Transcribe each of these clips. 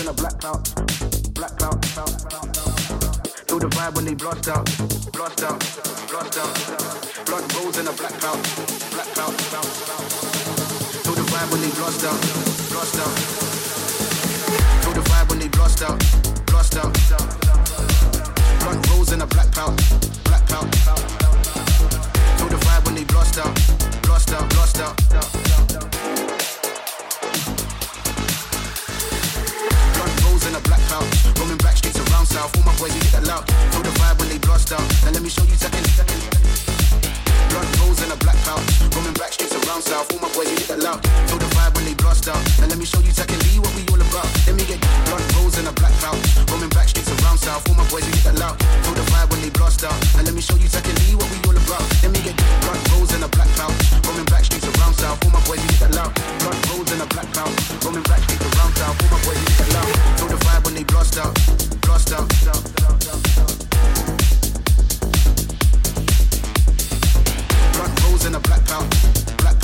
And a black pouch. Black pouch. Feel the vibe when they blast out. Blast out. Blast out. Blunt rolls and a black pouch. Black pouch. Feel the vibe when they blast out. Blast out. Feel the vibe when they blast out. Blast out. Blunt rolls and a black pouch. Black pouch. Feel the vibe when they blast out. Blast out. Blast out. In a black pouch. Roaming back streets around south. All my boys, we hit that loud. Feel the vibe when they blast out. And let me show you second. Blunt rolls in a black pouch. Roaming back streets around south. All my boys, we hit that loud. Feel the vibe when they blast out. And let me show you secondly what we all about. Let me get blunt rolls in a black pouch. Roaming back streets around south. All my boys, we hit that loud. Feel the vibe when they blast out. And let me show you secondly what we all about. Let me get blunt rolls in a black pouch. Roaming back streets around south. All my boys, we hit that loud. Blunt rolls in a black pouch. Roaming back streets around south. All my boys, we hit that loud. Feel the vibe when they blast out. Blast out. Rolls in a black pouch. Black.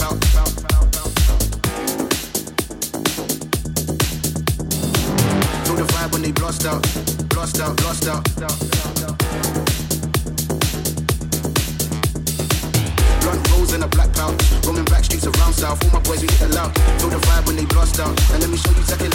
Feel the vibe when they blast out. Blast out. Blast out. Blunt rolls in a black pouch. Roaming back streets around south. All my boys, we hit that loud. Feel the vibe when they blast out. And let me show you second.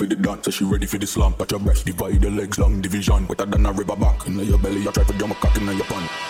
for the dance, so she ready for the slam. At your breast, divide the legs, long division. Better than a river back. In your belly, I try for jump a cock in your pants.